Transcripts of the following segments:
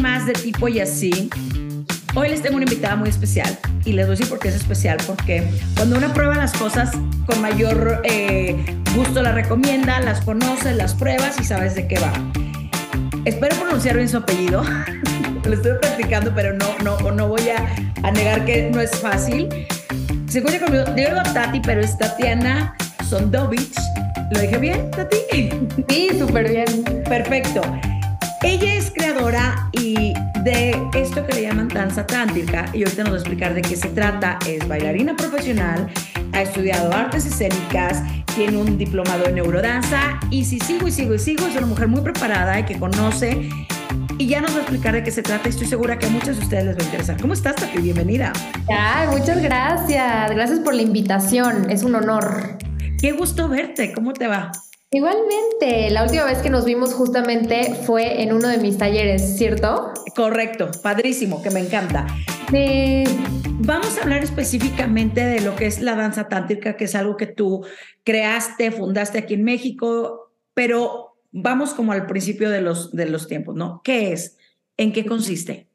más de tipo y así. Hoy les tengo una invitada muy especial y les voy a decir por qué es especial, porque cuando uno prueba las cosas con mayor eh, gusto las recomienda, las conoce, las pruebas y sabes de qué va. Espero pronunciar bien su apellido. Lo estoy practicando, pero no, no, no voy a, a negar que no es fácil. Se escucha conmigo, digo Tati, pero es Tatiana Sondovich. ¿Lo dije bien, Tati? Sí, súper bien. Perfecto. Ella es creadora y de esto que le llaman danza tántrica y ahorita nos va a explicar de qué se trata. Es bailarina profesional, ha estudiado artes escénicas, tiene un diplomado en neurodanza y si sigo y sigo y sigo es una mujer muy preparada y que conoce y ya nos va a explicar de qué se trata. Estoy segura que a muchos de ustedes les va a interesar. ¿Cómo estás, Tati? Bienvenida. Ay, muchas gracias. Gracias por la invitación. Es un honor. Qué gusto verte. ¿Cómo te va? Igualmente, la última vez que nos vimos justamente fue en uno de mis talleres, ¿cierto? Correcto, padrísimo, que me encanta. Sí. Vamos a hablar específicamente de lo que es la danza tántrica, que es algo que tú creaste, fundaste aquí en México, pero vamos como al principio de los, de los tiempos, ¿no? ¿Qué es? ¿En qué consiste?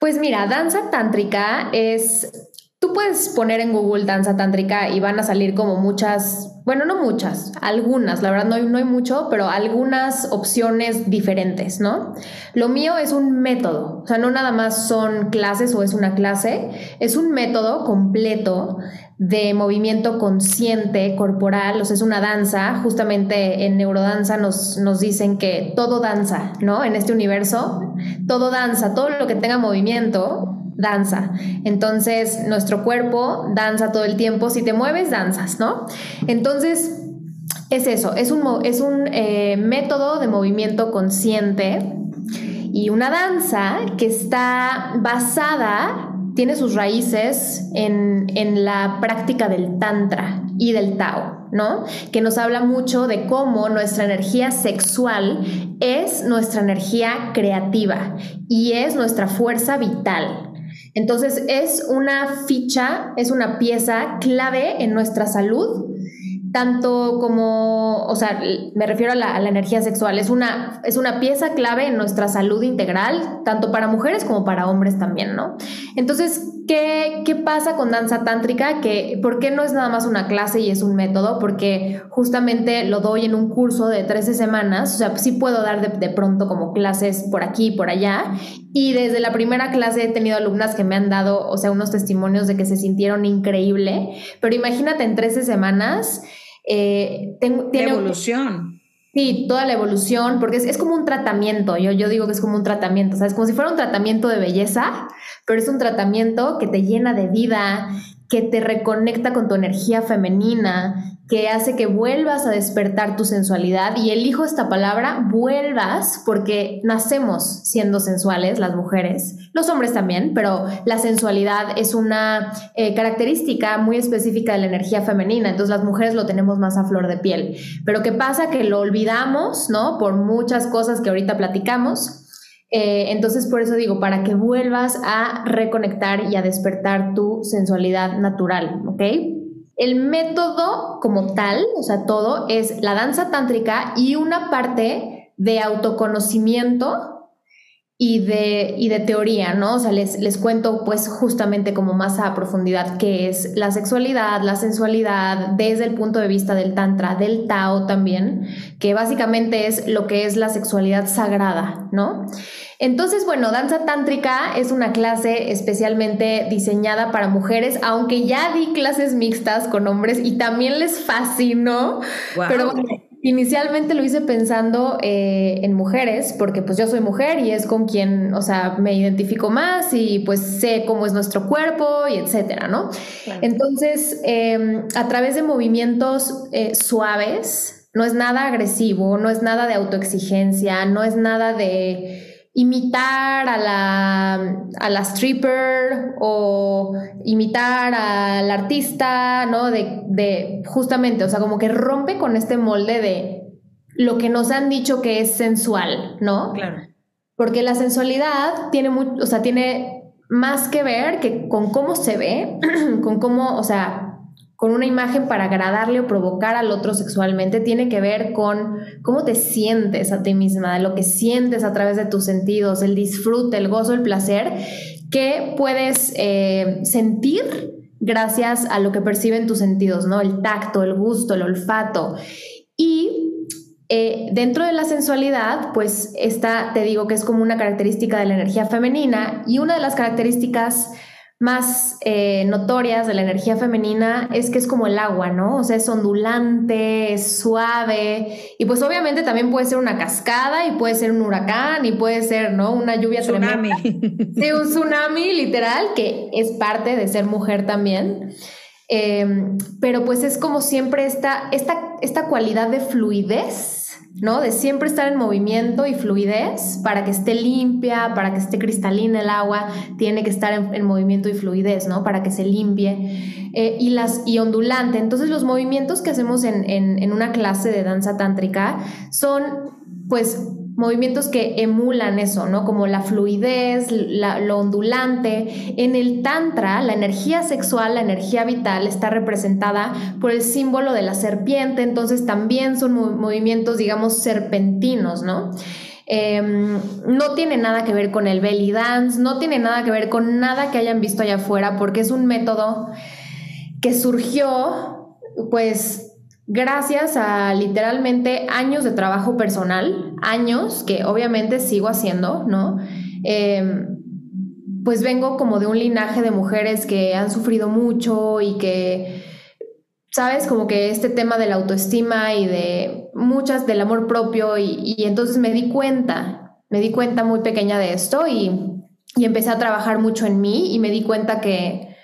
Pues mira, danza tántrica es Tú puedes poner en Google danza tántrica y van a salir como muchas, bueno, no muchas, algunas, la verdad no hay, no hay mucho, pero algunas opciones diferentes, ¿no? Lo mío es un método, o sea, no nada más son clases o es una clase, es un método completo de movimiento consciente corporal, o sea, es una danza, justamente en neurodanza nos, nos dicen que todo danza, ¿no? En este universo, todo danza, todo lo que tenga movimiento danza. Entonces, nuestro cuerpo danza todo el tiempo. Si te mueves, danzas, ¿no? Entonces, es eso, es un, es un eh, método de movimiento consciente y una danza que está basada, tiene sus raíces en, en la práctica del tantra y del Tao, ¿no? Que nos habla mucho de cómo nuestra energía sexual es nuestra energía creativa y es nuestra fuerza vital. Entonces es una ficha, es una pieza clave en nuestra salud tanto como, o sea, me refiero a la, energía sexual, es una, es una pieza clave en nuestra salud integral, tanto para mujeres como para hombres también, ¿no? Entonces, ¿qué, qué pasa con danza tántrica? Que, ¿Por qué no es nada más una clase y es un método? Porque justamente lo doy en un curso de 13 semanas, o sea, sí puedo dar de, de pronto como clases por aquí y por allá, y desde la primera clase he tenido alumnas que me han dado, o sea, unos testimonios de que se sintieron increíble, pero imagínate en 13 semanas, eh, tiene evolución. Sí, toda la evolución, porque es, como un tratamiento, yo, yo digo que es como un tratamiento, ¿sabes? Como si fuera un tratamiento de belleza, pero es un tratamiento que te llena de vida, que te reconecta con tu energía femenina, que hace que vuelvas a despertar tu sensualidad. Y elijo esta palabra, vuelvas, porque nacemos siendo sensuales las mujeres, los hombres también, pero la sensualidad es una eh, característica muy específica de la energía femenina, entonces las mujeres lo tenemos más a flor de piel. Pero ¿qué pasa? Que lo olvidamos, ¿no? Por muchas cosas que ahorita platicamos eh, entonces, por eso digo, para que vuelvas a reconectar y a despertar tu sensualidad natural, ¿ok? El método como tal, o sea, todo, es la danza tántrica y una parte de autoconocimiento y de, y de teoría, ¿no? O sea, les, les cuento pues justamente como más a profundidad qué es la sexualidad, la sensualidad, desde el punto de vista del tantra, del Tao también, que básicamente es lo que es la sexualidad sagrada, ¿no? Entonces, bueno, danza tántrica es una clase especialmente diseñada para mujeres, aunque ya di clases mixtas con hombres y también les fascinó, pero bueno, Inicialmente lo hice pensando eh, en mujeres, porque pues yo soy mujer y es con quien, o sea, me identifico más y pues sé cómo es nuestro cuerpo y etcétera, ¿no? Entonces, em, a través de movimientos eh, suaves, no es nada agresivo, no es nada de autoexigencia, no es nada de imitar a la, a la stripper o imitar al artista, ¿no? De, de, justamente, o sea, como que rompe con este molde de lo que nos han dicho que es sensual, ¿no? Claro. Porque la sensualidad tiene mucho, o sea, tiene más que ver que con cómo se ve, con cómo, o sea, con una imagen para agradarle o provocar al otro sexualmente, tiene que ver con cómo te sientes a ti misma, lo que sientes a través de tus sentidos, el disfrute, el gozo, el placer, que puedes eh, sentir gracias a lo que perciben tus sentidos, ¿no? El tacto, el gusto, el olfato. Y eh, dentro de la sensualidad, pues esta, te digo que es como una característica de la energía femenina y una de las características más eh, notorias de la energía femenina es que es como el agua, ¿no? O sea, es ondulante, es suave y pues obviamente también puede ser una cascada y puede ser un huracán y puede ser, ¿no? Una lluvia tsunami. tremenda. Sí, un tsunami literal que es parte de ser mujer también. Em, pero pues es como siempre esta, esta, esta cualidad de fluidez ¿no? De siempre estar en movimiento y fluidez para que esté limpia, para que esté cristalina el agua, tiene que estar en, movimiento y fluidez, ¿no? Para que se limpie eh, y, las, y ondulante. Entonces los movimientos que hacemos en, en una clase de danza tántrica son pues movimientos que emulan eso, ¿no? Como la fluidez, lo ondulante. En el Tantra, la energía sexual, la energía vital está representada por el símbolo de la serpiente, entonces también son movimientos, digamos, serpentinos, ¿no? Em, no tiene nada que ver con el belly dance, no tiene nada que ver con nada que hayan visto allá afuera, porque es un método que surgió, pues, gracias a literalmente años de trabajo personal, años que obviamente sigo haciendo, ¿no? Em, pues vengo como de un linaje de mujeres que han sufrido mucho y que, sabes, como que este tema de la autoestima y de muchas del amor propio y, entonces me di cuenta, me di cuenta muy pequeña de esto y, y empecé a trabajar mucho en mí y me di cuenta que,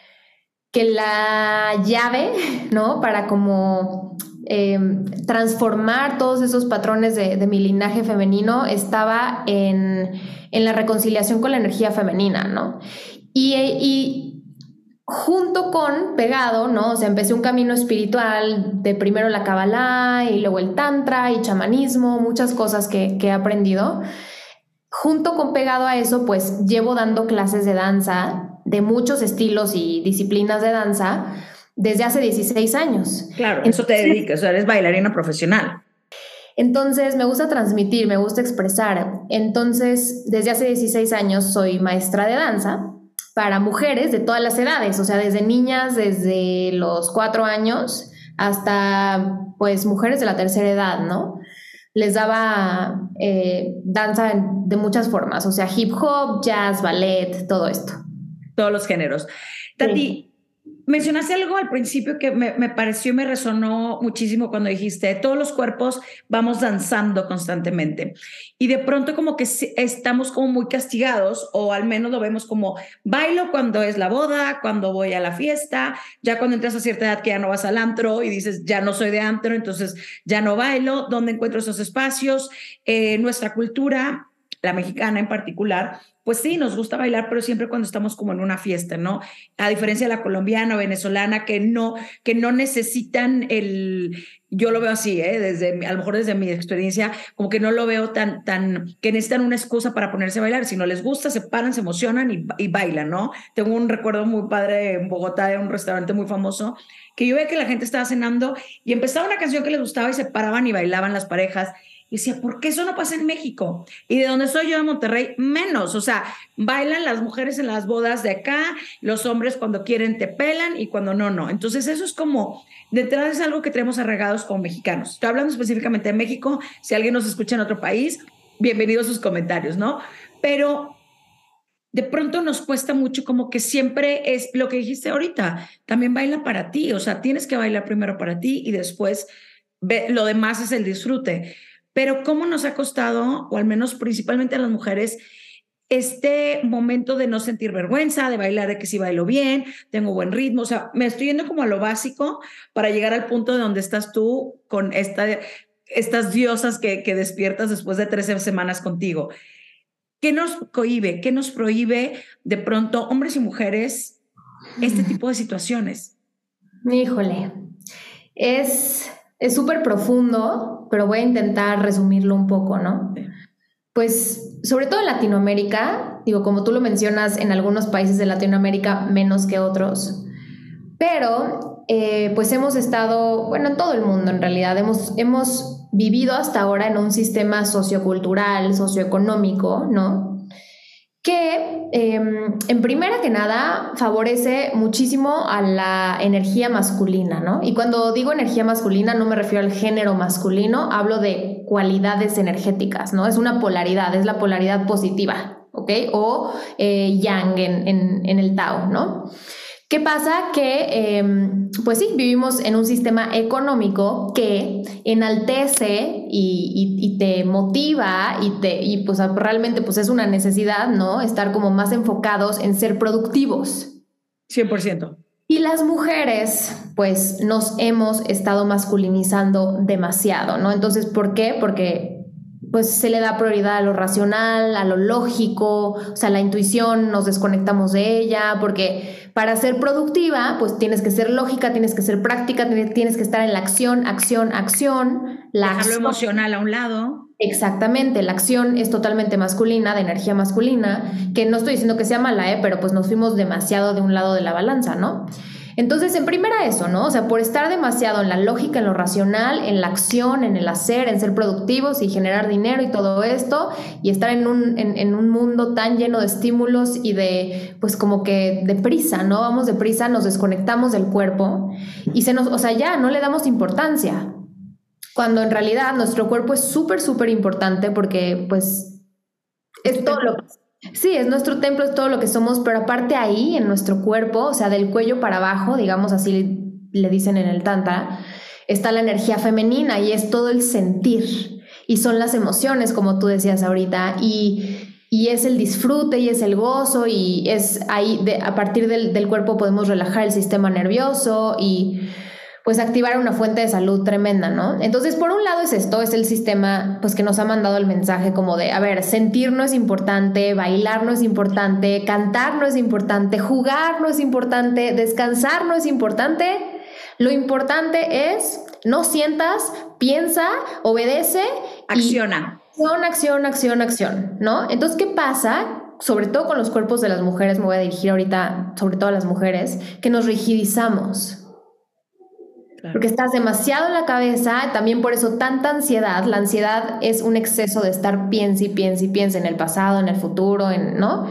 que la llave, ¿no? Para como Em, transformar todos esos patrones de, mi linaje femenino estaba en, la reconciliación con la energía femenina, ¿no? Y, junto con, pegado, ¿no? O sea, empecé un camino espiritual de primero la Kabbalah y luego el Tantra y chamanismo, muchas cosas que he aprendido. Junto con pegado a eso, pues llevo dando clases de danza de muchos estilos y disciplinas de danza desde hace 16 años. Claro, eso te dedicas, o sea, eres bailarina profesional. Entonces, me gusta transmitir, me gusta expresar. Entonces, desde hace 16 años soy maestra de danza para mujeres de todas las edades, o sea, desde niñas, desde los cuatro años hasta, pues, mujeres de la tercera edad, ¿no? Les daba eh, danza de muchas formas, o sea, hip hop, jazz, ballet, todo esto. Todos los géneros. Tati, mencionaste algo al principio que me, me, pareció y me resonó muchísimo cuando dijiste, todos los cuerpos vamos danzando constantemente y de pronto como que estamos como muy castigados o al menos lo vemos como bailo cuando es la boda, cuando voy a la fiesta, ya cuando entras a cierta edad que ya no vas al antro y dices, ya no soy de antro, entonces ya no bailo, ¿dónde encuentro esos espacios? Eh, nuestra cultura, la mexicana en particular, pues sí, nos gusta bailar, pero siempre cuando estamos como en una fiesta, ¿no? A diferencia de la colombiana o venezolana que no, que no necesitan el, yo lo veo así, ¿eh? Desde, a lo mejor desde mi experiencia, como que no lo veo tan, tan, que necesitan una excusa para ponerse a bailar. Si no les gusta, se paran, se emocionan y, y bailan, ¿no? Tengo un recuerdo muy padre en Bogotá de un restaurante muy famoso que yo veía que la gente estaba cenando y empezaba una canción que les gustaba y se paraban y bailaban las parejas y decía, ¿por qué eso no pasa en México? Y de donde soy yo, de Monterrey, menos. O sea, bailan las mujeres en las bodas de acá, los hombres cuando quieren te pelan y cuando no, no. Entonces eso es como, detrás es algo que tenemos arregados como mexicanos. Estoy hablando específicamente de México. Si alguien nos escucha en otro país, bienvenidos sus comentarios, ¿no? Pero de pronto nos cuesta mucho como que siempre es lo que dijiste ahorita, también baila para ti, o sea, tienes que bailar primero para ti y después lo demás es el disfrute. Pero cómo nos ha costado, o al menos principalmente a las mujeres, este momento de no sentir vergüenza, de bailar, de que si bailo bien, tengo buen ritmo, o sea, me estoy yendo como a lo básico para llegar al punto de donde estás tú con esta, estas diosas que, que despiertas después de 13 semanas contigo. ¿Qué nos cohibe? ¿Qué nos prohíbe de pronto, hombres y mujeres, este tipo de situaciones? Híjole, es es súper profundo, pero voy a intentar resumirlo un poco, ¿no? Pues sobre todo en Latinoamérica, digo, como tú lo mencionas, en algunos países de Latinoamérica menos que otros, pero eh, pues hemos estado, bueno, en todo el mundo en realidad, hemos, hemos vivido hasta ahora en un sistema sociocultural, socioeconómico, ¿no? Que em, en primera que nada favorece muchísimo a la energía masculina, ¿no? Y cuando digo energía masculina no me refiero al género masculino, hablo de cualidades energéticas, ¿no? Es una polaridad, es la polaridad positiva, ¿ok? O eh, yang en, en el Tao, ¿no? ¿Qué pasa? Que, em, pues sí, vivimos en un sistema económico que enaltece y, te motiva y, te, y pues realmente pues es una necesidad, ¿no? Estar como más enfocados en ser productivos. 100%. Y las mujeres, pues nos hemos estado masculinizando demasiado, ¿no? Entonces, ¿por qué? Porque pues se le da prioridad a lo racional, a lo lógico, o sea, la intuición, nos desconectamos de ella, porque para ser productiva, pues tienes que ser lógica, tienes que ser práctica, tienes que estar en la acción, acción, acción. La Dejar lo emocional a un lado. Exactamente, la acción es totalmente masculina, de energía masculina, que no estoy diciendo que sea mala, ¿eh? pero pues nos fuimos demasiado de un lado de la balanza, ¿no? Entonces, en primera eso, ¿no? O sea, por estar demasiado en la lógica, en lo racional, en la acción, en el hacer, en ser productivos y generar dinero y todo esto, y estar en un, en, un mundo tan lleno de estímulos y de, pues como que de prisa, ¿no? Vamos de prisa, nos desconectamos del cuerpo y se nos, o sea, ya no le damos importancia. Cuando en realidad nuestro cuerpo es súper, súper importante porque, pues, es todo lo que Sí, es nuestro templo, es todo lo que somos, pero aparte ahí, en nuestro cuerpo, o sea, del cuello para abajo, digamos así le dicen en el Tantra, está la energía femenina y es todo el sentir. Y son las emociones, como tú decías ahorita, y, es el disfrute y es el gozo, y es ahí, de, a partir del, del cuerpo podemos relajar el sistema nervioso y pues activar una fuente de salud tremenda, ¿no? Entonces, por un lado es esto, es el sistema pues que nos ha mandado el mensaje como de, a ver, sentir no es importante, bailar no es importante, cantar no es importante, jugar no es importante, descansar no es importante. Lo importante es no sientas, piensa, obedece, acciona. acción, acción, acción, acción, ¿no? Entonces, ¿qué pasa? Sobre todo con los cuerpos de las mujeres, me voy a dirigir ahorita, sobre todo a las mujeres, que nos rigidizamos porque estás demasiado en la cabeza, también por eso tanta ansiedad. La ansiedad es un exceso de estar piensa y piensa y piensa en el pasado, en el futuro, en, ¿no?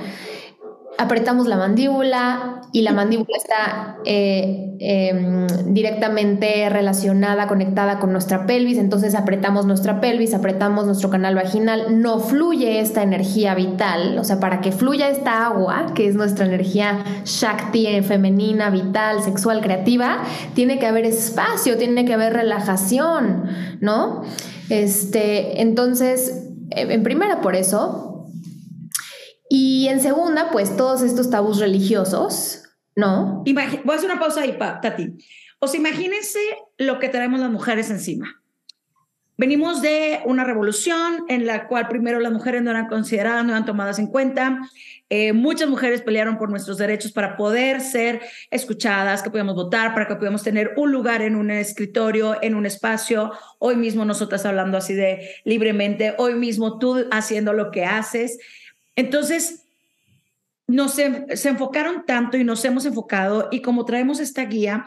Apretamos la mandíbula y la mandíbula está eh, em, directamente relacionada, conectada con nuestra pelvis, entonces apretamos nuestra pelvis, apretamos nuestro canal vaginal, no fluye esta energía vital, o sea, para que fluya esta agua, que es nuestra energía Shakti eh, femenina, vital, sexual, creativa, tiene que haber espacio, tiene que haber relajación, ¿no? Este, entonces, en primera por eso, y en segunda, pues todos estos tabús religiosos, ¿no? voy a hacer una pausa ahí, Tati. O sea, imagínense lo que traemos las mujeres encima. Venimos de una revolución en la cual primero las mujeres no eran consideradas, no eran tomadas en cuenta. Eh, muchas mujeres pelearon por nuestros derechos para poder ser escuchadas, que podíamos votar, para que podamos tener un lugar en un escritorio, en un espacio. Hoy mismo nosotras hablando así de libremente, hoy mismo tú haciendo lo que haces. Entonces, nos se enfocaron tanto y nos hemos enfocado y como traemos esta guía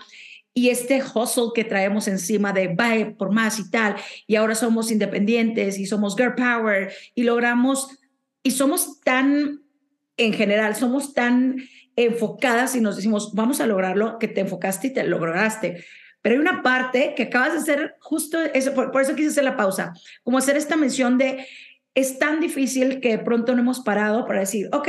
y este hustle que traemos encima de va por más y tal, y ahora somos independientes y somos girl power y logramos, y somos tan, en general, somos tan enfocadas y nos decimos, vamos a lograrlo, que te enfocaste y te lograste. Pero hay una parte que acabas de hacer justo eso, por, por eso quise hacer la pausa, como hacer esta mención de es tan difícil que de pronto no hemos parado para decir, ok,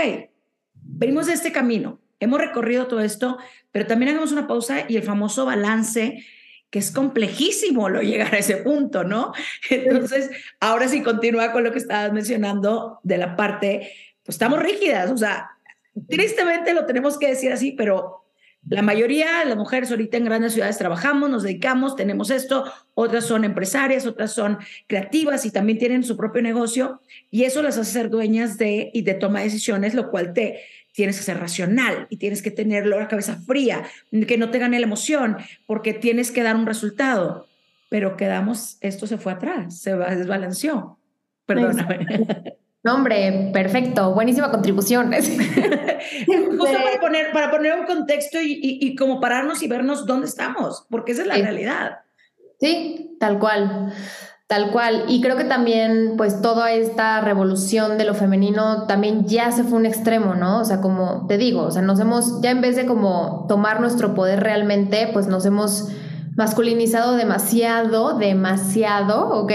venimos de este camino, hemos recorrido todo esto, pero también hagamos una pausa y el famoso balance que es complejísimo lo llegar a ese punto, ¿no? Entonces, ahora sí continúa con lo que estabas mencionando de la parte, pues estamos rígidas, o sea, tristemente lo tenemos que decir así, pero la mayoría las mujeres ahorita en grandes ciudades trabajamos, nos dedicamos, tenemos esto, otras son empresarias, otras son creativas y también tienen su propio negocio y eso las hace ser dueñas de y de toma de decisiones, lo cual te tienes que ser racional y tienes que tener la cabeza fría, que no te gane la emoción, porque tienes que dar un resultado. Pero quedamos, esto se fue atrás, se desbalanceó. Perdóname. No, hombre, perfecto, buenísima contribución. Justo para poner, para poner un contexto y, y, como pararnos y vernos dónde estamos, porque esa es la realidad. Sí, tal cual. Tal cual. Y creo que también, pues, toda esta revolución de lo femenino también ya se fue un extremo, ¿no? O sea, como te digo, o sea, nos hemos, ya en vez de como tomar nuestro poder realmente, pues nos hemos masculinizado demasiado, demasiado, ¿ok?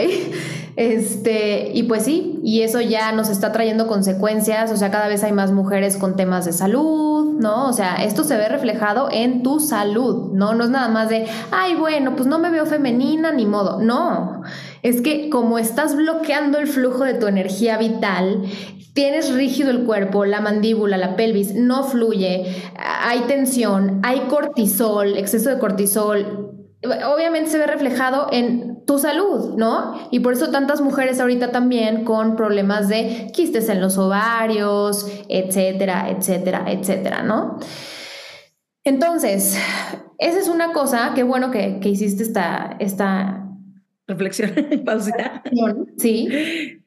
Este, y pues sí, y eso ya nos está trayendo consecuencias, o sea, cada vez hay más mujeres con temas de salud, ¿no? O sea, esto se ve reflejado en tu salud, ¿no? No es nada más de, ay, bueno, pues no me veo femenina ni modo, no, es que como estás bloqueando el flujo de tu energía vital, tienes rígido el cuerpo, la mandíbula, la pelvis, no fluye, hay tensión, hay cortisol, exceso de cortisol, obviamente se ve reflejado en tu salud, ¿no? Y por eso tantas mujeres ahorita también con problemas de quistes en los ovarios, etcétera, etcétera, etcétera, ¿no? Entonces, esa es una cosa, qué bueno que, hiciste esta, esta reflexión, pausita. Sí.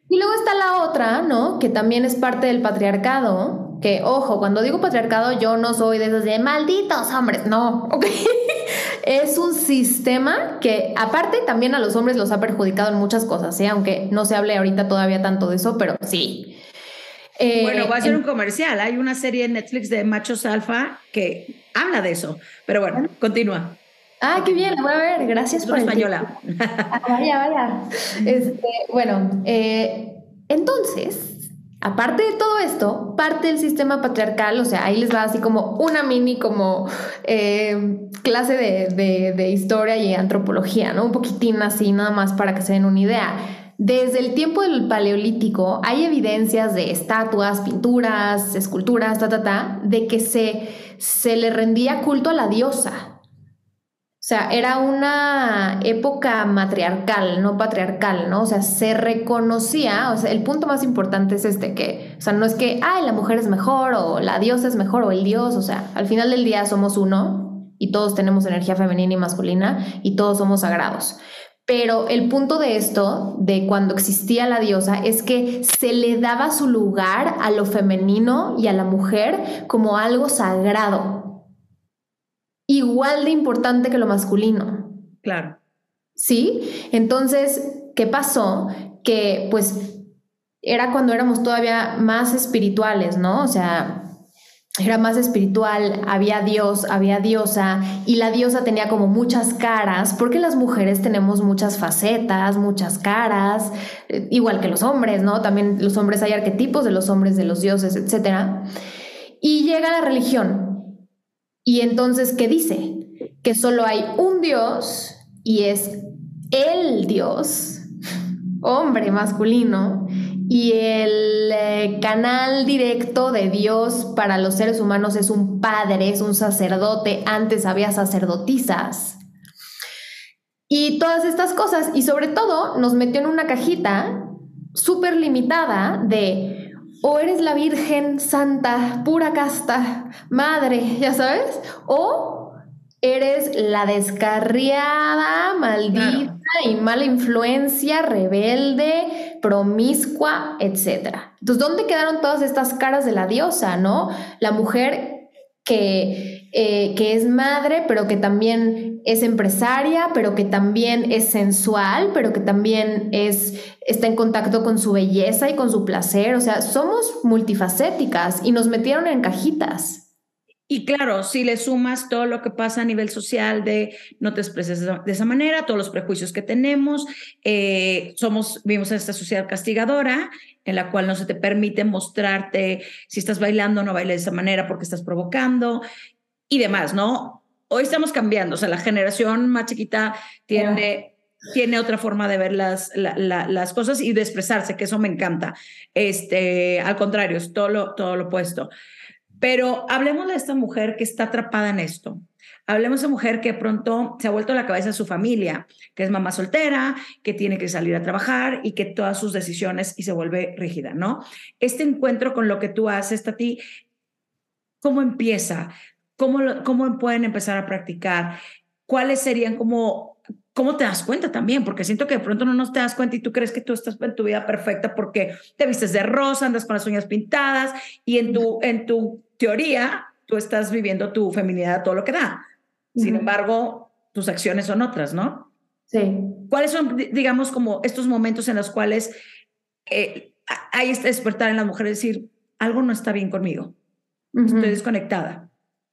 Y luego está la otra, ¿no? Que también es parte del patriarcado, que ojo, cuando digo patriarcado yo no soy de esos de malditos hombres, no, ok. es un sistema que aparte también a los hombres los ha perjudicado en muchas cosas, ¿eh? aunque no se hable ahorita todavía tanto de eso, pero sí. Eh, bueno, va a ser un comercial. Hay una serie en Netflix de machos alfa que habla de eso. Pero bueno, continúa. Ah, qué bien, la voy a ver. Gracias por española. Ah, vaya, vaya. Este, bueno, eh, entonces, Aparte de todo esto, parte del sistema patriarcal, o sea, ahí les va así como una mini como eh, clase de, de, historia y antropología, ¿no? Un poquitín así, nada más para que se den una idea. Desde el tiempo del Paleolítico hay evidencias de estatuas, pinturas, esculturas, ta, ta, ta, de que se, se le rendía culto a la diosa, sea, era una época matriarcal, no patriarcal, ¿no? O sea, se reconocía, o sea, el punto más importante es este, que, o sea, no es que, ay, la mujer es mejor o la diosa es mejor o el dios, o sea, al final del día somos uno y todos tenemos energía femenina y masculina y todos somos sagrados. Pero el punto de esto, de cuando existía la diosa, es que se le daba su lugar a lo femenino y a la mujer como algo sagrado igual de importante que lo masculino. Claro. ¿Sí? Entonces, ¿qué pasó? Que pues era cuando éramos todavía más espirituales, ¿no? O sea, era más espiritual, había Dios, había diosa, y la diosa tenía como muchas caras, porque las mujeres tenemos muchas facetas, muchas caras, eh, igual que los hombres, ¿no? También los hombres hay arquetipos de los hombres, de los dioses, etc. Y llega la religión, y entonces, ¿qué dice? Que solo hay un Dios y es el Dios, hombre masculino, y el eh, canal directo de Dios para los seres humanos es un padre, es un sacerdote, antes había sacerdotisas. Y todas estas cosas, y sobre todo nos metió en una cajita súper limitada de o eres la Virgen Santa, pura casta, madre, ya sabes, o eres la descarriada, maldita y mala influencia, rebelde, promiscua, etc. Entonces, ¿dónde quedaron todas estas caras de la diosa, no? La mujer que eh, que es madre, pero que también es empresaria, pero que también es sensual, pero que también es, está en contacto con su belleza y con su placer. O sea, somos multifacéticas y nos metieron en cajitas. Y claro, si le sumas todo lo que pasa a nivel social de no te expreses de esa manera, todos los prejuicios que tenemos, eh, somos, vivimos en esta sociedad castigadora en la cual no se te permite mostrarte si estás bailando o no bailes de esa manera porque estás provocando y demás, ¿no? Hoy estamos cambiando, o sea, la generación más chiquita tiene, tiene otra forma de ver las, las cosas y de expresarse, que eso me encanta. Este, al contrario, es todo lo, todo lo opuesto. Pero hablemos de esta mujer que está atrapada en esto. Hablemos de mujer que pronto se ha vuelto a la cabeza de su familia, que es mamá soltera, que tiene que salir a trabajar y que todas sus decisiones y se vuelve rígida, ¿no? Este encuentro con lo que tú haces, Tati, ¿cómo empieza? ¿Cómo, ¿Cómo pueden empezar a practicar? ¿Cuáles serían como ¿cómo te das cuenta también? Porque siento que de pronto no nos te das cuenta y tú crees que tú estás en tu vida perfecta porque te vistes de rosa, andas con las uñas pintadas y en tu, en tu teoría tú estás viviendo tu feminidad todo lo que da. Sin embargo, tus acciones son otras, ¿no? Sí. ¿Cuáles son, digamos, como estos momentos en los cuales eh, hay este despertar en la mujer, decir, algo no está bien conmigo, estoy desconectada?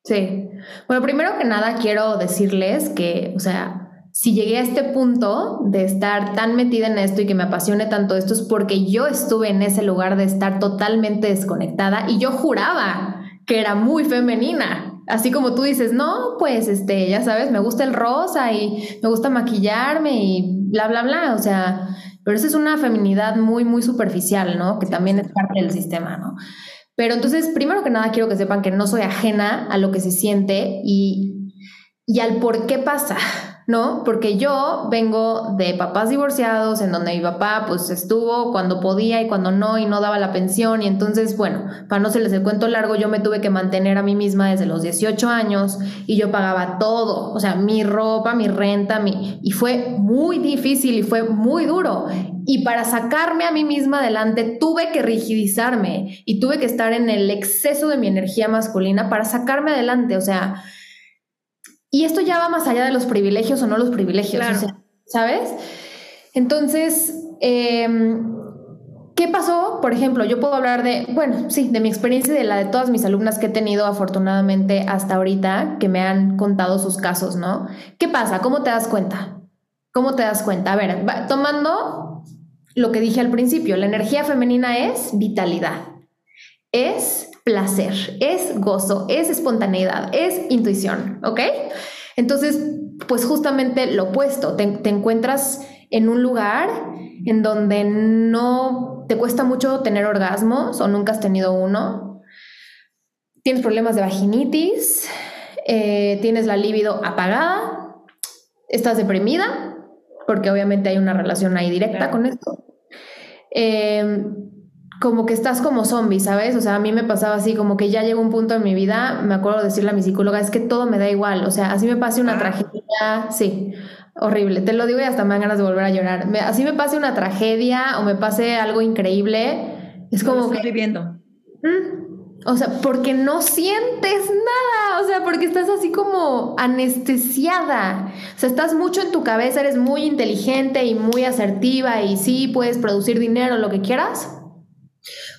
Sí. Bueno, primero que nada quiero decirles que, o sea, si llegué a este punto de estar tan metida en esto y que me apasione tanto esto es porque yo estuve en ese lugar de estar totalmente desconectada y yo juraba que era muy femenina. Así como tú dices, no, pues este, ya sabes, me gusta el rosa y me gusta maquillarme y bla, bla, bla. O sea, pero esa es una feminidad muy, muy superficial, ¿no? Que también es parte del sistema, ¿no? Pero entonces, primero que nada, quiero que sepan que no soy ajena a lo que se siente y, y al por qué pasa. ¿No? Porque yo vengo de papás divorciados, en donde mi papá pues estuvo cuando podía y cuando no y no daba la pensión y entonces, bueno, para no se les el cuento largo, yo me tuve que mantener a mí misma desde los 18 años y yo pagaba todo, o sea, mi ropa, mi renta, mi... y fue muy difícil y fue muy duro. Y para sacarme a mí misma adelante tuve que rigidizarme y tuve que estar en el exceso de mi energía masculina para sacarme adelante, o sea, y esto ya va más allá de los privilegios o no los privilegios, ¿sabes? Entonces, em, ¿qué pasó? Por ejemplo, yo puedo hablar de, bueno, sí, de mi experiencia y de la de todas mis alumnas que he tenido afortunadamente hasta ahorita, que me han contado sus casos, ¿no? ¿Qué pasa? ¿Cómo te das cuenta? ¿Cómo te das cuenta? A ver, tomando lo que dije al principio, la energía femenina es vitalidad, es placer, es gozo, es espontaneidad, es intuición, ¿ok? Entonces, pues justamente lo opuesto, te, encuentras en un lugar en donde no te cuesta mucho tener orgasmos o nunca has tenido uno, tienes problemas de vaginitis, eh, tienes la libido apagada, estás deprimida, porque obviamente hay una relación ahí directa con esto. Eh, como que estás como zombie, ¿sabes? O sea, a mí me pasaba así, como que ya llegó un punto en mi vida, me acuerdo decirle a mi psicóloga, es que todo me da igual, o sea, así me pase una ah. tragedia, sí, horrible, te lo digo y hasta me dan ganas de volver a llorar, así me pase una tragedia o me pase algo increíble, es como... que, viviendo. O sea, porque no sientes nada, o sea, porque estás así como anestesiada. O sea, estás mucho en tu cabeza, eres muy inteligente y muy asertiva y sí, puedes producir dinero, lo que quieras,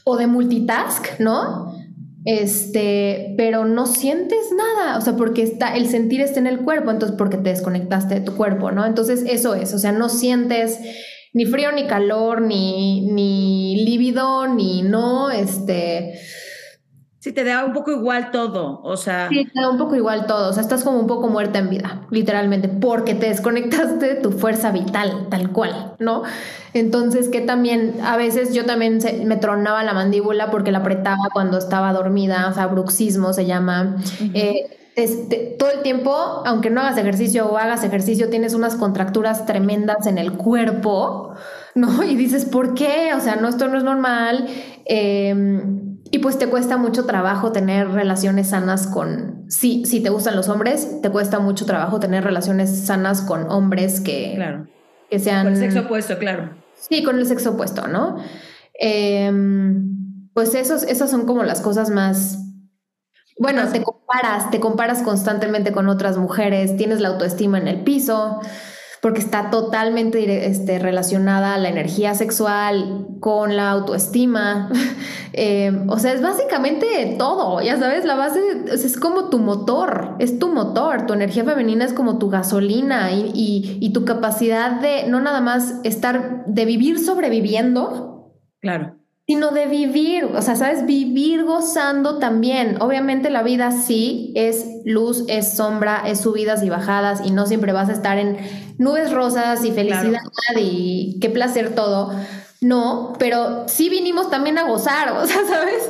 o de multitask, ¿no? Este, pero no sientes nada, o sea, porque está, el sentir está en el cuerpo, entonces porque te desconectaste de tu cuerpo, ¿no? Entonces eso es, o sea, no sientes ni frío, ni calor, ni, ni lívido, ni no, este, Sí, te da un poco igual todo, o sea. Sí, te da un poco igual todo, o sea, estás como un poco muerta en vida, literalmente, porque te desconectaste de tu fuerza vital, tal cual, ¿no? Entonces, que también, a veces yo también me tronaba la mandíbula porque la apretaba cuando estaba dormida, o sea, bruxismo se llama. Eh, este, todo el tiempo, aunque no hagas ejercicio o hagas ejercicio, tienes unas contracturas tremendas en el cuerpo, ¿no? Y dices, ¿por qué? O sea, no, esto no es normal. Eh, y pues te cuesta mucho trabajo tener relaciones sanas con, sí, si te gustan los hombres, te cuesta mucho trabajo tener relaciones sanas con hombres que, claro. que sean... Con el sexo opuesto, claro. Sí, con el sexo opuesto, ¿no? Em, pues esos, esas son como las cosas más... Bueno, te comparas, te comparas constantemente con otras mujeres, tienes la autoestima en el piso porque está totalmente este, relacionada a la energía sexual con la autoestima. Eh, o sea, es básicamente todo, ya sabes, la base es como tu motor, es tu motor, tu energía femenina es como tu gasolina y, y tu capacidad de no nada más estar, de vivir sobreviviendo. Claro sino de vivir, o sea, sabes, vivir gozando también. Obviamente la vida sí es luz, es sombra, es subidas y bajadas y no siempre vas a estar en nubes rosas y felicidad y qué placer todo. No, pero sí vinimos también a gozar, o sea, ¿sabes?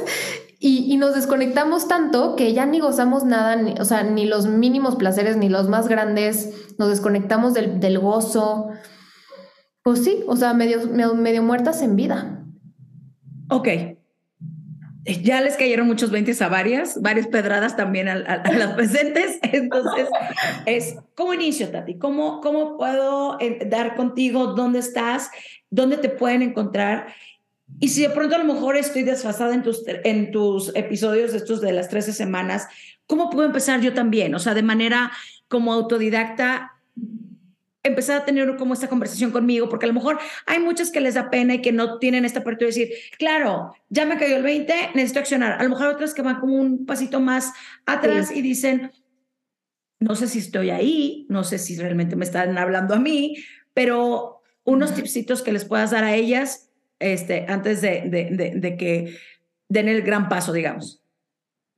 Y, nos desconectamos tanto que ya ni gozamos nada, ni, o sea, ni los mínimos placeres, ni los más grandes, nos desconectamos del, del gozo. Pues sí, o sea, medio, medio muertas en vida. Ok. ya les cayeron muchos 20 a varias, varias pedradas también a, las presentes. Entonces, es ¿cómo inicio, Tati? ¿Cómo, cómo puedo eh, dar contigo? ¿Dónde estás? ¿Dónde te pueden encontrar? Y si de pronto a lo mejor estoy desfasada en tus, en tus episodios estos de las 13 semanas, ¿cómo puedo empezar yo también? O sea, de manera como autodidacta, empezar a tener como esta conversación conmigo, porque a lo mejor hay muchas que les da pena y que no tienen esta apertura de decir, claro, ya me cayó el 20, necesito accionar. A lo mejor otras que van como un pasito más atrás y dicen, no sé si estoy ahí, no sé si realmente me están hablando a mí, pero unos tipsitos que les puedas dar a ellas este, antes de, de, de que den el gran paso, digamos.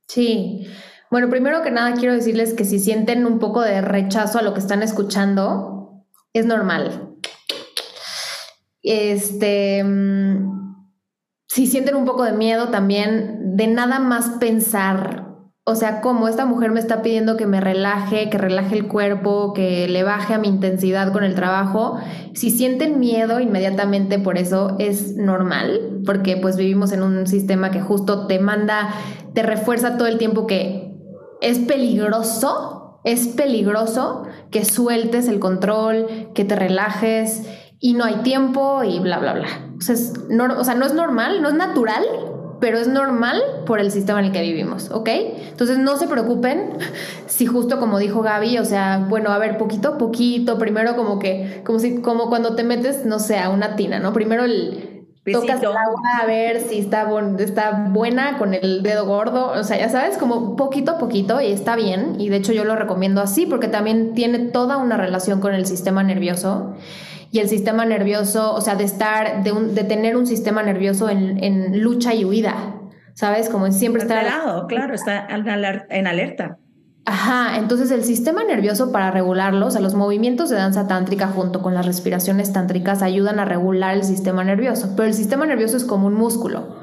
Sí. Bueno, primero que nada quiero decirles que si sienten un poco de rechazo a lo que están escuchando, es normal. Este, mm, si sienten un poco de miedo también, de nada más pensar, o sea, como esta mujer me está pidiendo que me relaje, que relaje el cuerpo, que le baje a mi intensidad con el trabajo, si sienten miedo inmediatamente por eso es normal, porque pues vivimos en un sistema que justo te manda, te refuerza todo el tiempo que es peligroso es peligroso que sueltes el control, que te relajes y no hay tiempo y bla, bla, bla. O sea, no, o sea, no es normal, no es natural, pero es normal por el sistema en el que vivimos, ¿ok? Entonces no se preocupen si justo como dijo Gaby, o sea, bueno, a ver, poquito poquito, primero como que, como si, como cuando te metes, no sé, a una tina, ¿no? Primero el, Tocas el agua a ver si está, está buena con el dedo gordo, o sea, ya sabes, como poquito a poquito y está bien. Y de hecho yo lo recomiendo así porque también tiene toda una relación con el sistema nervioso. Y el sistema nervioso, o sea, de estar, de, un, de tener un sistema nervioso en, en lucha y huida, ¿sabes? Como siempre está... Lado, claro, está en alerta. Ajá, entonces el sistema nervioso para regularlo, o sea, los movimientos de danza tántrica junto con las respiraciones tántricas ayudan a regular el sistema nervioso, pero el sistema nervioso es como un músculo.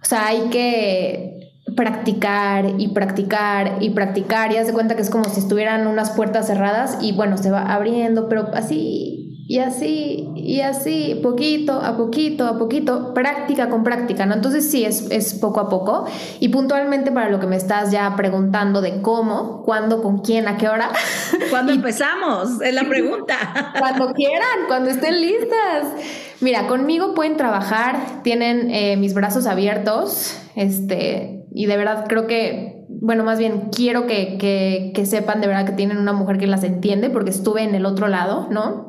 O sea, hay que practicar y practicar y practicar y haz de cuenta que es como si estuvieran unas puertas cerradas y bueno, se va abriendo, pero así y así, y así, poquito a poquito, a poquito, práctica con práctica, ¿no? Entonces sí, es, es poco a poco. Y puntualmente para lo que me estás ya preguntando de cómo, cuándo, con quién, a qué hora. ¿Cuándo empezamos? Es la pregunta. cuando quieran, cuando estén listas. Mira, conmigo pueden trabajar, tienen eh, mis brazos abiertos, este, y de verdad creo que bueno, más bien quiero que, que, que, sepan de verdad que tienen una mujer que las entiende porque estuve en el otro lado, ¿no?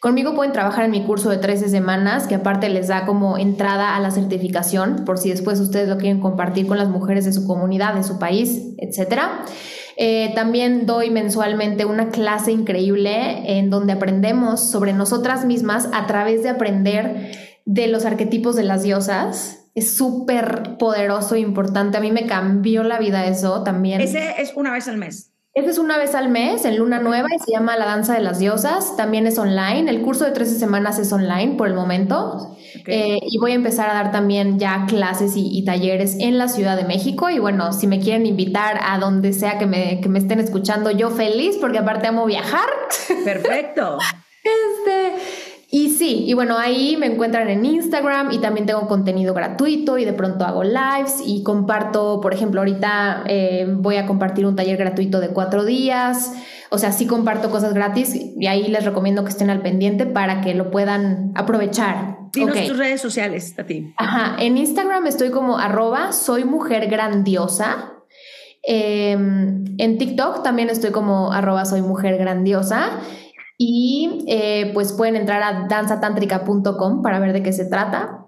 Conmigo pueden trabajar en mi curso de 13 semanas, que aparte les da como entrada a la certificación, por si después ustedes lo quieren compartir con las mujeres de su comunidad, de su país, etcétera. Eh, también doy mensualmente una clase increíble en donde aprendemos sobre nosotras mismas a través de aprender de los arquetipos de las diosas. Es súper poderoso e importante. A mí me cambió la vida eso también. Ese es una vez al mes. Este es una vez al mes en Luna Nueva y se llama La Danza de las Diosas. También es online. El curso de 13 semanas es online por el momento. Eh, y voy a empezar a dar también ya clases y, talleres en la Ciudad de México. Y bueno, si me quieren invitar a donde sea que me, que me estén escuchando, yo feliz porque aparte amo viajar. Perfecto. este. Y sí, y bueno, ahí me encuentran en Instagram y también tengo contenido gratuito y de pronto hago lives y comparto, por ejemplo, ahorita eh, voy a compartir un taller gratuito de cuatro días, o sea, sí comparto cosas gratis y ahí les recomiendo que estén al pendiente para que lo puedan aprovechar. Dinos tus redes sociales a ti. Ajá, en Instagram estoy como arroba soy mujer grandiosa. Em, en TikTok también estoy como arroba soy mujer grandiosa. Y eh, pues pueden entrar a danzatántrica.com para ver de qué se trata.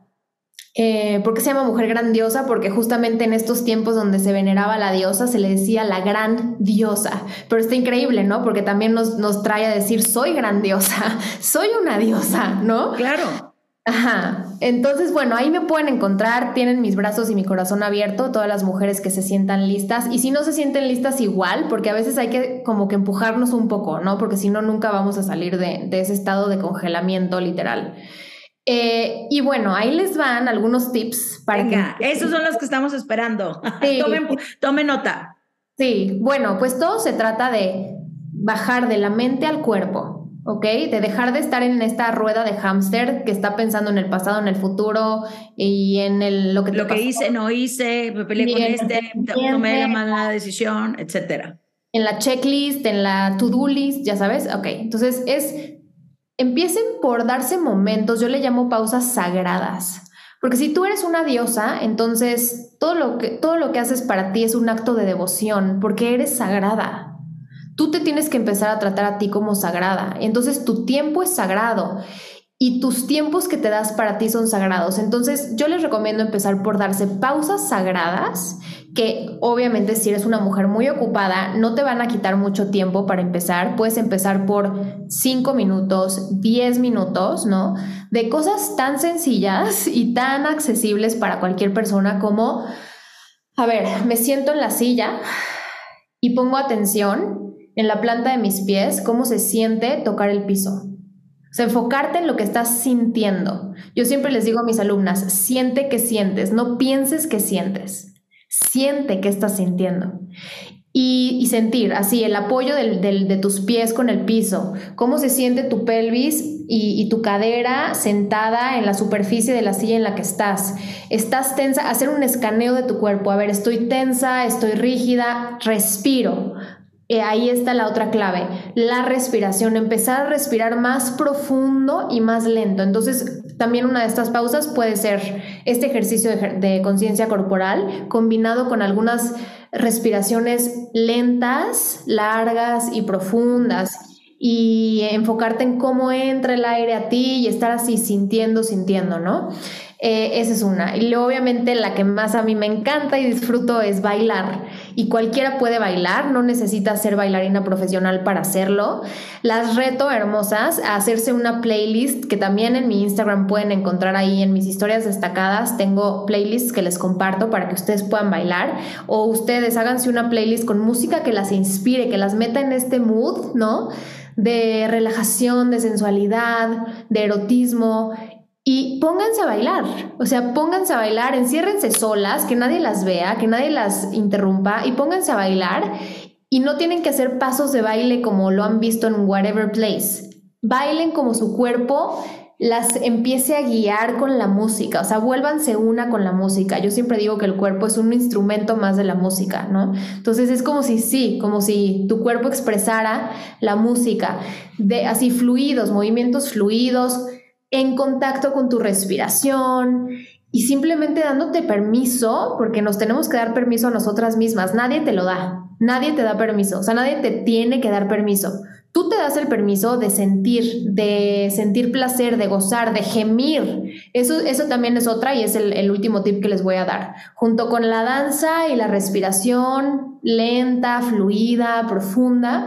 Eh, ¿Por qué se llama mujer grandiosa? Porque justamente en estos tiempos donde se veneraba la diosa se le decía la gran diosa. Pero está increíble, ¿no? Porque también nos, nos trae a decir soy grandiosa, soy una diosa, ¿no? Claro. Ajá. Entonces, bueno, ahí me pueden encontrar, tienen mis brazos y mi corazón abierto, todas las mujeres que se sientan listas. Y si no se sienten listas igual, porque a veces hay que como que empujarnos un poco, ¿no? Porque si no, nunca vamos a salir de, ese estado de congelamiento literal. Eh, y bueno, ahí les van algunos tips para Venga, esos son los que estamos esperando. Sí. tomen nota. Sí, bueno, pues todo se trata de bajar de la mente al cuerpo. ¿Ok? De dejar de estar en esta rueda de hámster que está pensando en el pasado, en el futuro y en el, lo que Lo que hice, no hice, me peleé con este, tomé la mala decisión, etcétera. En la checklist, en la to-do list, ya sabes, ok. Entonces es, empiecen por darse momentos, yo le llamo pausas sagradas. Porque si tú eres una diosa, entonces todo lo que, todo lo que haces para ti es un acto de devoción, porque eres sagrada tú te tienes que empezar a tratar a ti como sagrada. Entonces tu tiempo es sagrado y tus tiempos que te das para ti son sagrados. Entonces yo les recomiendo empezar por darse pausas sagradas que obviamente si eres una mujer muy ocupada no te van a quitar mucho tiempo para empezar. Puedes empezar por 5 minutos, 10 minutos, ¿no? De cosas tan sencillas y tan accesibles para cualquier persona como, a ver, me siento en la silla y pongo atención en la planta de mis pies cómo se siente tocar el piso. O sea, enfocarte en lo que estás sintiendo. Yo siempre les digo a mis alumnas, siente que sientes, no pienses que sientes, siente que estás sintiendo. Y, sentir así el apoyo de tus pies con el piso, cómo se siente tu pelvis y, y, tu cadera sentada en la superficie de la silla en la que estás. Estás tensa, hacer un escaneo de tu cuerpo. A ver, estoy tensa, estoy rígida, respiro. Eh, ahí está la otra clave, la respiración, empezar a respirar más profundo y más lento. Entonces, también una de estas pausas puede ser este ejercicio de, conciencia corporal combinado con algunas respiraciones lentas, largas y profundas y enfocarte en cómo entra el aire a ti y estar así sintiendo, sintiendo, ¿no? Eh, esa es una. Y luego, obviamente, la que más a mí me encanta y disfruto es bailar. Y cualquiera puede bailar, no necesita ser bailarina profesional para hacerlo. Las reto, hermosas, a hacerse una playlist que también en mi Instagram pueden encontrar ahí en mis historias destacadas. Tengo playlists que les comparto para que ustedes puedan bailar. O ustedes háganse una playlist con música que las inspire, que las meta en este mood, ¿no? de relajación, de sensualidad, de erotismo y pónganse a bailar, o sea, pónganse a bailar, enciérrense solas, que nadie las vea, que nadie las interrumpa y pónganse a bailar y no tienen que hacer pasos de baile como lo han visto en whatever place. Bailen como su cuerpo las empiece a guiar con la música, o sea, vuélvanse una con la música. Yo siempre digo que el cuerpo es un instrumento más de la música, ¿no? Entonces es como si sí, como si tu cuerpo expresara la música, de así fluidos, movimientos fluidos, en contacto con tu respiración y simplemente dándote permiso, porque nos tenemos que dar permiso a nosotras mismas. Nadie te lo da, nadie te da permiso, o sea, nadie te tiene que dar permiso. Tú te das el permiso de sentir, de sentir placer, de gozar, de gemir. Eso, eso también es otra y es el, el último tip que les voy a dar. Junto con la danza y la respiración lenta, fluida, profunda,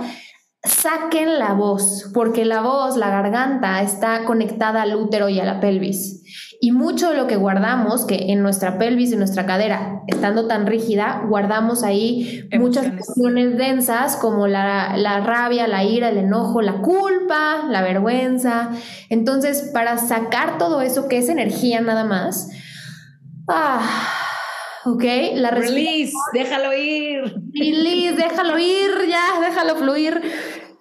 saquen la voz, porque la voz, la garganta, está conectada al útero y a la pelvis. Y mucho de lo que guardamos, que en nuestra pelvis y nuestra cadera, estando tan rígida, guardamos ahí muchas emociones densas como la, la rabia, la ira, el enojo, la culpa, la vergüenza. Entonces, para sacar todo eso que es energía nada más, ah, ¿ok? La Release, déjalo ir. Release, déjalo ir, ya, déjalo fluir.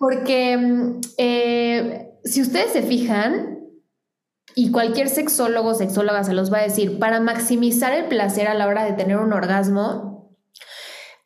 Porque eh, si ustedes se fijan, y cualquier sexólogo o sexóloga se los va a decir, para maximizar el placer a la hora de tener un orgasmo,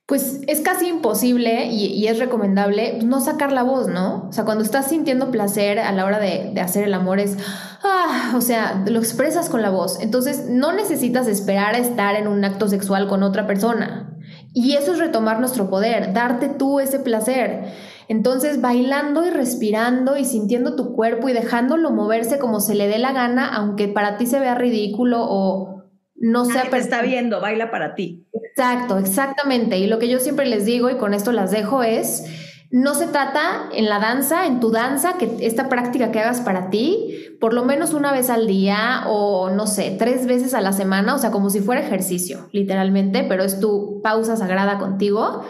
pues es casi imposible y, es recomendable no sacar la voz, ¿no? O sea, cuando estás sintiendo placer a la hora de, de hacer el amor es, ah, o sea, lo expresas con la voz. Entonces, no necesitas esperar a estar en un acto sexual con otra persona. Y eso es retomar nuestro poder, darte tú ese placer. Entonces, bailando y respirando y sintiendo tu cuerpo y dejándolo moverse como se le dé la gana, aunque para ti se vea ridículo o no sea... Te está viendo, baila para ti. Exacto, exactamente. Y lo que yo siempre les digo, y con esto las dejo, es, no se trata en la danza, en tu danza, que esta práctica que hagas para ti, por lo menos una vez al día o no sé, tres veces a la semana, o sea, como si fuera ejercicio, literalmente, pero es tu pausa sagrada contigo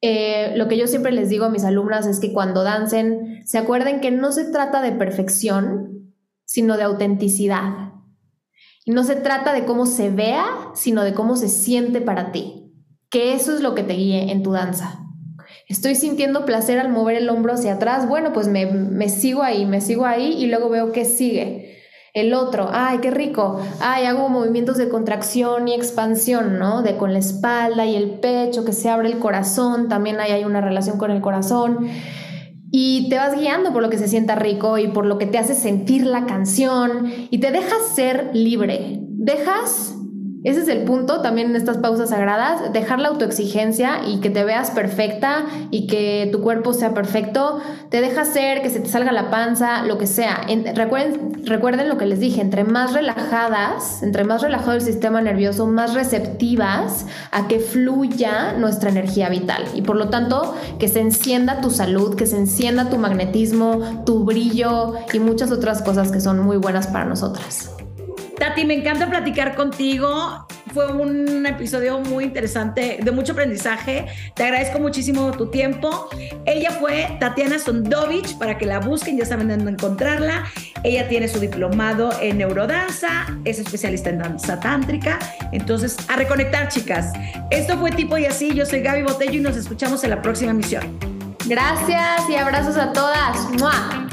eh, lo que yo siempre les digo a mis alumnas es que cuando dancen, se acuerden que no se trata de perfección, sino de autenticidad. Y no se trata de cómo se vea, sino de cómo se siente para ti. Que eso es lo que te guíe en tu danza. Estoy sintiendo placer al mover el hombro hacia atrás. Bueno, pues me, me sigo ahí, me sigo ahí y luego veo qué sigue. El otro, ay, qué rico. Ay, hago movimientos de contracción y expansión, ¿no? De con la espalda y el pecho, que se abre el corazón. También hay, hay una relación con el corazón. Y te vas guiando por lo que se sienta rico y por lo que te hace sentir la canción y te dejas ser libre. Dejas ese es el punto también en estas pausas sagradas, dejar la autoexigencia y que te veas perfecta y que tu cuerpo sea perfecto, te deja ser, que se te salga la panza, lo que sea. recuerden, recuerden lo que les dije, entre más relajadas, entre más relajado el sistema nervioso, más receptivas a que fluya nuestra energía vital y por lo tanto que se encienda tu salud, que se encienda tu magnetismo, tu brillo y muchas otras cosas que son muy buenas para nosotras. Tati, me encanta platicar contigo. Fue un episodio muy interesante, de mucho aprendizaje. Te agradezco muchísimo tu tiempo. Ella fue Tatiana Sondovich, para que la busquen, ya saben dónde encontrarla. Ella tiene su diplomado en neurodanza, es especialista en danza tántrica. Entonces, a reconectar, chicas. Esto fue Tipo y Así. Yo soy Gaby Botello y nos escuchamos en la próxima emisión. Gracias y abrazos a todas. ¡Mua!